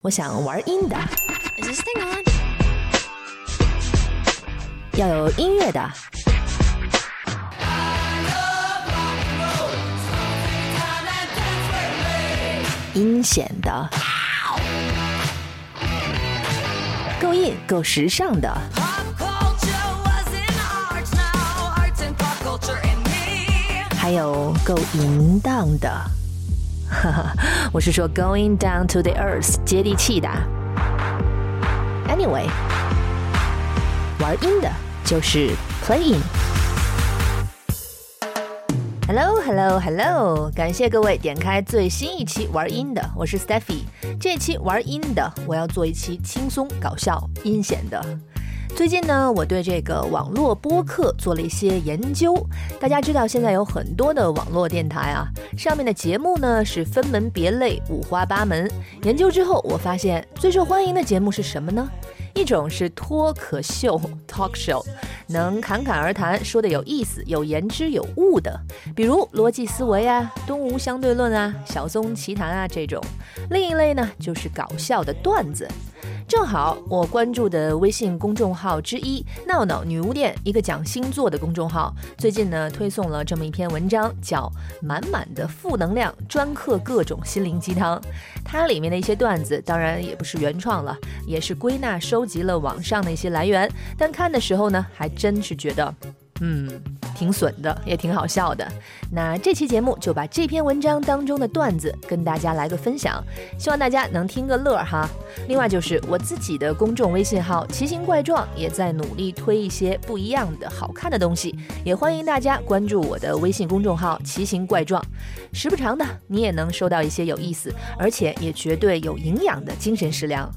我想玩阴的，Is this thing on? 要有音乐的。阴险的，够硬够时尚的.还有够淫荡的。哈哈，我是说 going down to the earth，接地气的。Anyway，玩阴的就是 playing。Hello，Hello，Hello！感谢各位点开最新一期玩音的，我是 Steffi。这期玩音的，我要做一期轻松搞笑、阴险的。最近呢，我对这个网络播客做了一些研究。大家知道，现在有很多的网络电台啊，上面的节目呢是分门别类、五花八门。研究之后，我发现最受欢迎的节目是什么呢？一种是脱口秀 （talk show），能侃侃而谈，说的有意思、有言之有物的，比如逻辑思维啊、东吴相对论啊、小松奇谈啊这种。另一类呢，就是搞笑的段子。正好我关注的微信公众号之一“闹闹女巫店”，一个讲星座的公众号，最近呢推送了这么一篇文章，叫《满满的负能量，专克各种心灵鸡汤》。它里面的一些段子，当然也不是原创了，也是归纳收集了网上的一些来源。但看的时候呢，还真是觉得，嗯，挺损的，也挺好笑的。那这期节目就把这篇文章当中的段子跟大家来个分享，希望大家能听个乐儿哈。另外就是我自己的公众微信号“奇形怪状”也在努力推一些不一样的好看的东西，也欢迎大家关注我的微信公众号“奇形怪状”，时不常的你也能收到一些有意思，而且也绝对有营养的精神食粮。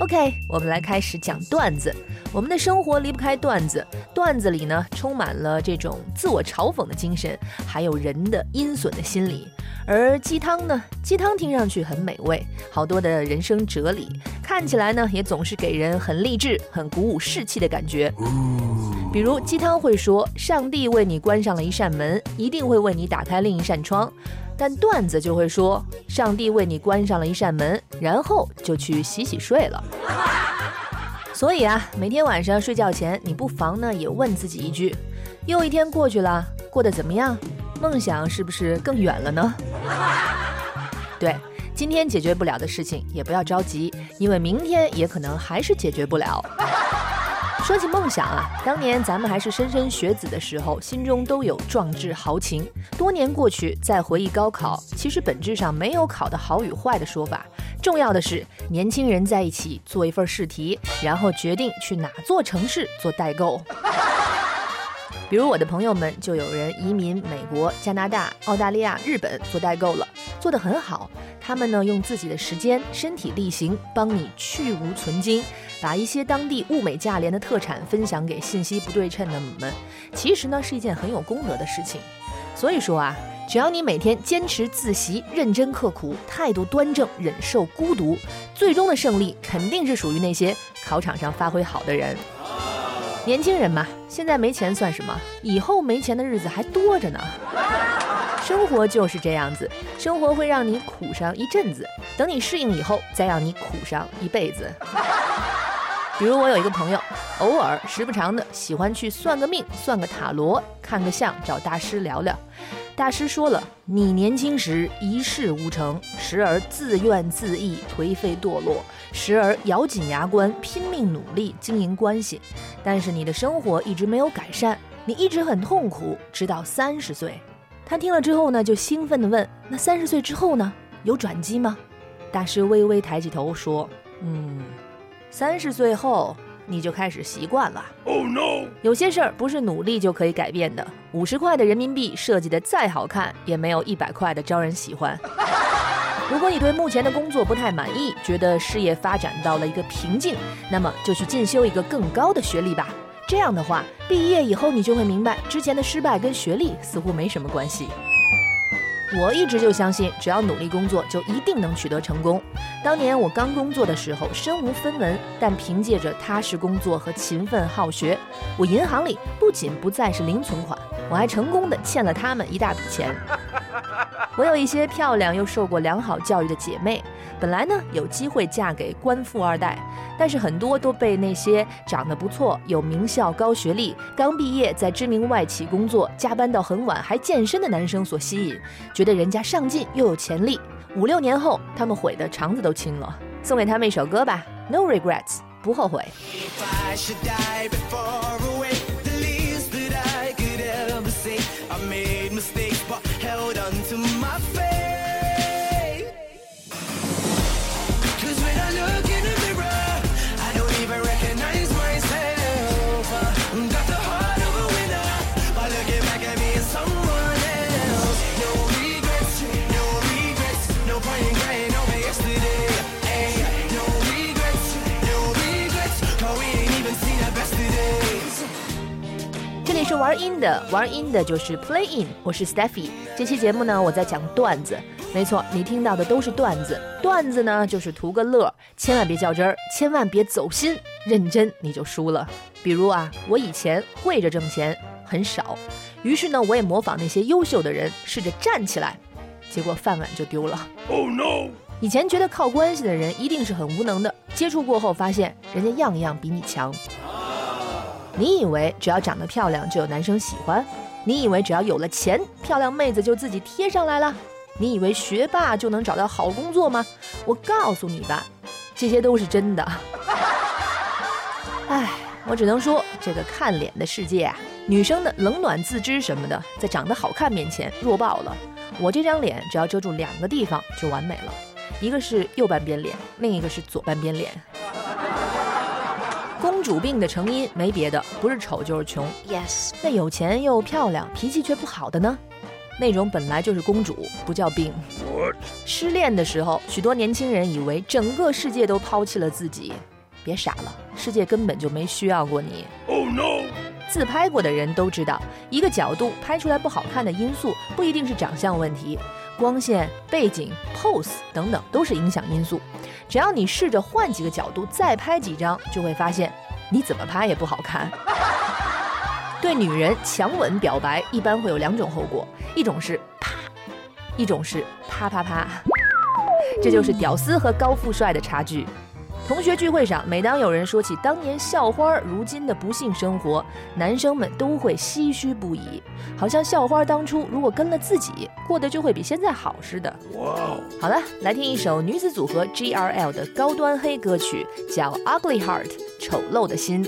OK，我们来开始讲段子。我们的生活离不开段子，段子里呢充满了这种自我嘲讽的精神，还有人的阴损的心理。而鸡汤呢，鸡汤听上去很美味，好多的人生哲理，看起来呢也总是给人很励志、很鼓舞士气的感觉。比如鸡汤会说，上帝为你关上了一扇门，一定会为你打开另一扇窗。但段子就会说，上帝为你关上了一扇门，然后就去洗洗睡了。所以啊，每天晚上睡觉前，你不妨呢也问自己一句：又一天过去了，过得怎么样？梦想是不是更远了呢？对，今天解决不了的事情也不要着急，因为明天也可能还是解决不了。说起梦想啊，当年咱们还是莘莘学子的时候，心中都有壮志豪情。多年过去，再回忆高考，其实本质上没有考的好与坏的说法。重要的是，年轻人在一起做一份试题，然后决定去哪座城市做代购。比如我的朋友们，就有人移民美国、加拿大、澳大利亚、日本做代购了，做得很好。他们呢，用自己的时间、身体力行，帮你去无存精，把一些当地物美价廉的特产分享给信息不对称的你们。其实呢，是一件很有功德的事情。所以说啊，只要你每天坚持自习、认真刻苦、态度端正、忍受孤独，最终的胜利肯定是属于那些考场上发挥好的人。年轻人嘛，现在没钱算什么？以后没钱的日子还多着呢。生活就是这样子，生活会让你苦上一阵子，等你适应以后，再让你苦上一辈子。比如我有一个朋友，偶尔时不常的喜欢去算个命、算个塔罗、看个相，找大师聊聊。大师说了，你年轻时一事无成，时而自怨自艾、颓废堕落，时而咬紧牙关拼命努力经营关系，但是你的生活一直没有改善，你一直很痛苦，直到三十岁。他听了之后呢，就兴奋地问：“那三十岁之后呢？有转机吗？”大师微微抬起头说：“嗯，三十岁后你就开始习惯了。Oh no! 有些事儿不是努力就可以改变的。五十块的人民币设计的再好看，也没有一百块的招人喜欢。如果你对目前的工作不太满意，觉得事业发展到了一个瓶颈，那么就去进修一个更高的学历吧。这样的话，毕业以后你就会明白，之前的失败跟学历似乎没什么关系。我一直就相信，只要努力工作，就一定能取得成功。当年我刚工作的时候，身无分文，但凭借着踏实工作和勤奋好学，我银行里不仅不再是零存款，我还成功的欠了他们一大笔钱。我有一些漂亮又受过良好教育的姐妹，本来呢有机会嫁给官富二代，但是很多都被那些长得不错、有名校、高学历、刚毕业在知名外企工作、加班到很晚还健身的男生所吸引，觉得人家上进又有潜力。五六年后，他们悔得肠子都青了。送给他们一首歌吧，《No Regrets》，不后悔。If I 这里是玩音的，玩音的就是 Play In，我是 Steffi。这期节目呢，我在讲段子，没错，你听到的都是段子。段子呢，就是图个乐，千万别较真儿，千万别走心，认真你就输了。比如啊，我以前跪着挣钱很少，于是呢，我也模仿那些优秀的人，试着站起来，结果饭碗就丢了。Oh no! 以前觉得靠关系的人一定是很无能的，接触过后发现人家样样比你强。你以为只要长得漂亮就有男生喜欢？你以为只要有了钱，漂亮妹子就自己贴上来了？你以为学霸就能找到好工作吗？我告诉你吧，这些都是真的。唉，我只能说，这个看脸的世界啊，女生的冷暖自知什么的，在长得好看面前弱爆了。我这张脸只要遮住两个地方就完美了，一个是右半边脸，另一个是左半边脸。公主病的成因没别的，不是丑就是穷。Yes. 那有钱又漂亮，脾气却不好的呢？那种本来就是公主，不叫病。失恋的时候，许多年轻人以为整个世界都抛弃了自己，别傻了，世界根本就没需要过你。Oh no! 自拍过的人都知道，一个角度拍出来不好看的因素不一定是长相问题，光线、背景、pose 等等都是影响因素。只要你试着换几个角度再拍几张，就会发现你怎么拍也不好看。对女人强吻表白一般会有两种后果，一种是啪，一种是啪啪啪。这就是屌丝和高富帅的差距。同学聚会上，每当有人说起当年校花如今的不幸生活，男生们都会唏嘘不已，好像校花当初如果跟了自己，过得就会比现在好似的。Wow! 好了，来听一首女子组合 G.R.L 的高端黑歌曲，叫《Ugly Heart》，丑陋的心。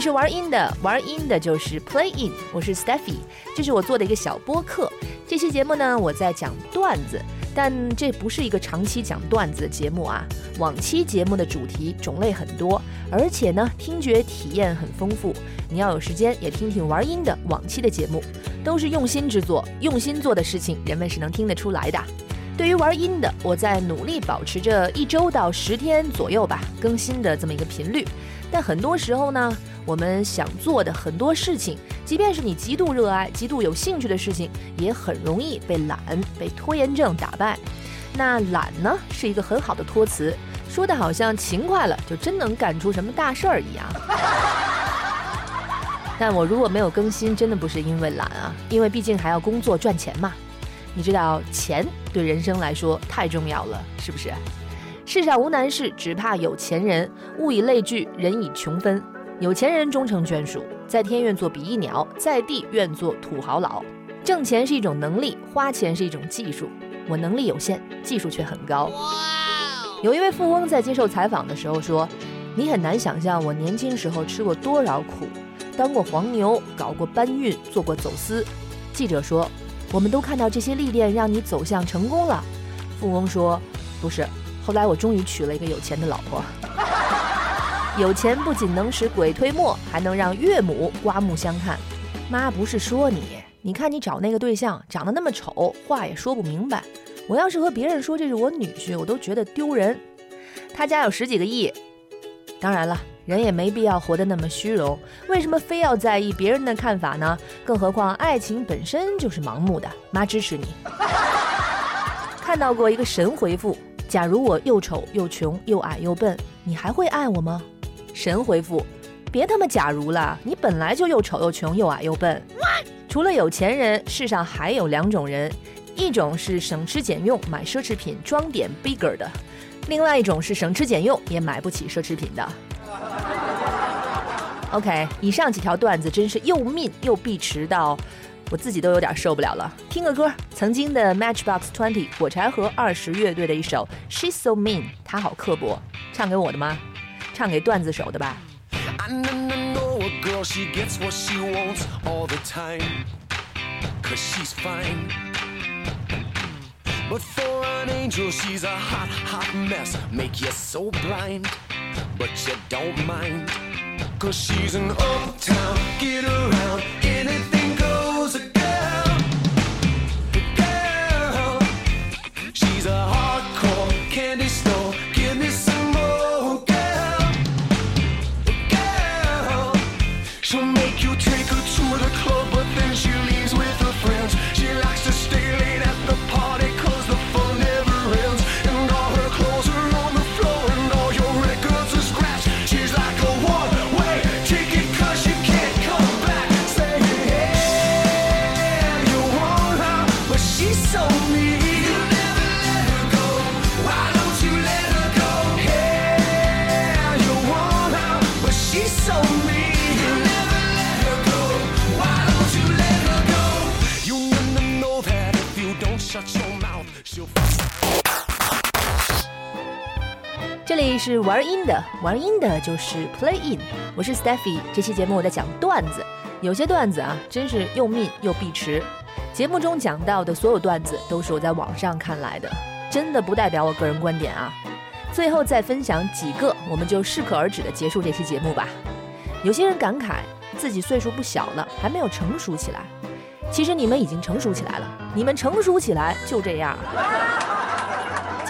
是玩音的，玩音的就是 Play In，我是 Steffi，这是我做的一个小播客。这期节目呢，我在讲段子，但这不是一个长期讲段子的节目啊。往期节目的主题种类很多，而且呢，听觉体验很丰富。你要有时间也听听玩音的往期的节目，都是用心之作，用心做的事情，人们是能听得出来的。对于玩音的，我在努力保持着一周到十天左右吧更新的这么一个频率。但很多时候呢，我们想做的很多事情，即便是你极度热爱、极度有兴趣的事情，也很容易被懒、被拖延症打败。那懒呢，是一个很好的托词，说的好像勤快了就真能干出什么大事儿一样。但我如果没有更新，真的不是因为懒啊，因为毕竟还要工作赚钱嘛。你知道，钱对人生来说太重要了，是不是？世上无难事，只怕有钱人。物以类聚，人以穷分。有钱人终成眷属，在天愿做比翼鸟，在地愿做土豪佬。挣钱是一种能力，花钱是一种技术。我能力有限，技术却很高。有一位富翁在接受采访的时候说：“你很难想象我年轻时候吃过多少苦，当过黄牛，搞过搬运，做过走私。”记者说：“我们都看到这些历练让你走向成功了。”富翁说：“不是，后来我终于娶了一个有钱的老婆。有钱不仅能使鬼推磨，还能让岳母刮目相看。妈不是说你，你看你找那个对象长得那么丑，话也说不明白。我要是和别人说这是我女婿，我都觉得丢人。他家有十几个亿，当然了，人也没必要活得那么虚荣。为什么非要在意别人的看法呢？更何况爱情本身就是盲目的。妈支持你。看到过一个神回复：假如我又丑又穷又矮又笨，你还会爱我吗？神回复：别他妈假如了，你本来就又丑又穷又矮又笨。除了有钱人，世上还有两种人，一种是省吃俭用买奢侈品装点 bigger 的，另外一种是省吃俭用也买不起奢侈品的。OK，以上几条段子真是又命又必迟到，我自己都有点受不了了。听个歌，曾经的 Matchbox Twenty 火柴盒二十乐队的一首 She's So Mean，她好刻薄，唱给我的吗？唱给段子手的吧。I know, know a girl, she gets what she wants all the time. Cause she's fine. But for an angel, she's a hot, hot mess. Make you so blind, but you don't mind. Cause she's an uptown, get 是玩音的，玩音的就是 Play In，我是 Steffi。这期节目我在讲段子，有些段子啊，真是又命又必迟。节目中讲到的所有段子都是我在网上看来的，真的不代表我个人观点啊。最后再分享几个，我们就适可而止的结束这期节目吧。有些人感慨自己岁数不小了，还没有成熟起来。其实你们已经成熟起来了，你们成熟起来就这样。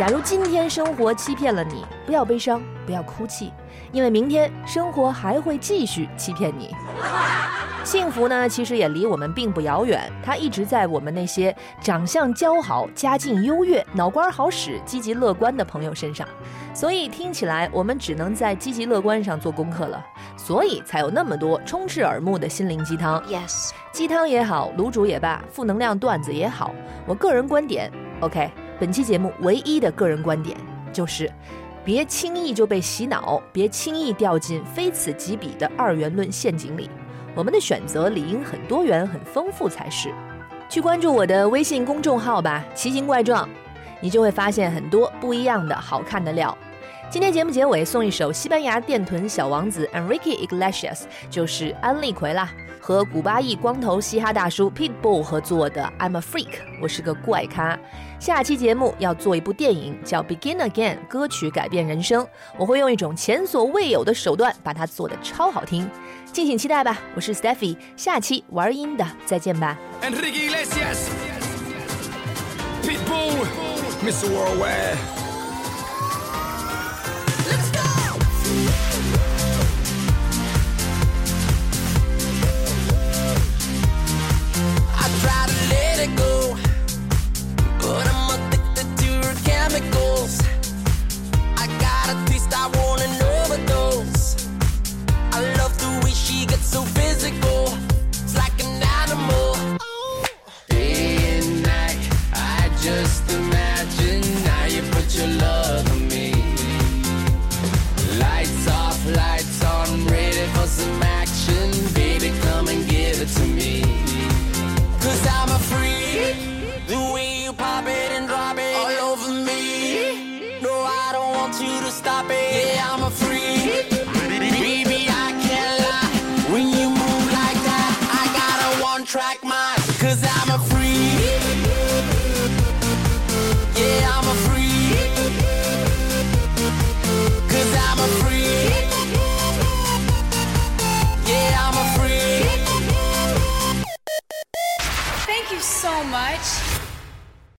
假如今天生活欺骗了你，不要悲伤，不要哭泣，因为明天生活还会继续欺骗你。幸福呢，其实也离我们并不遥远，它一直在我们那些长相姣好、家境优越、脑瓜好使、积极乐观的朋友身上。所以听起来，我们只能在积极乐观上做功课了。所以才有那么多充斥耳目的心灵鸡汤。Yes. 鸡汤也好，卤煮也罢，负能量段子也好，我个人观点，OK，本期节目唯一的个人观点就是，别轻易就被洗脑，别轻易掉进非此即彼的二元论陷阱里。我们的选择理应很多元、很丰富才是。去关注我的微信公众号吧，奇形怪状，你就会发现很多不一样的好看的料。今天节目结尾送一首西班牙电臀小王子 Enrique Iglesias，就是安利奎啦，和古巴裔光头嘻哈大叔 Pitbull 合作的 I'm a Freak，我是个怪咖。下期节目要做一部电影，叫 Begin Again，歌曲改变人生，我会用一种前所未有的手段把它做得超好听，敬请期待吧。我是 Stephy，下期玩音的再见吧。want you to stop it. Yeah, I'm a freak.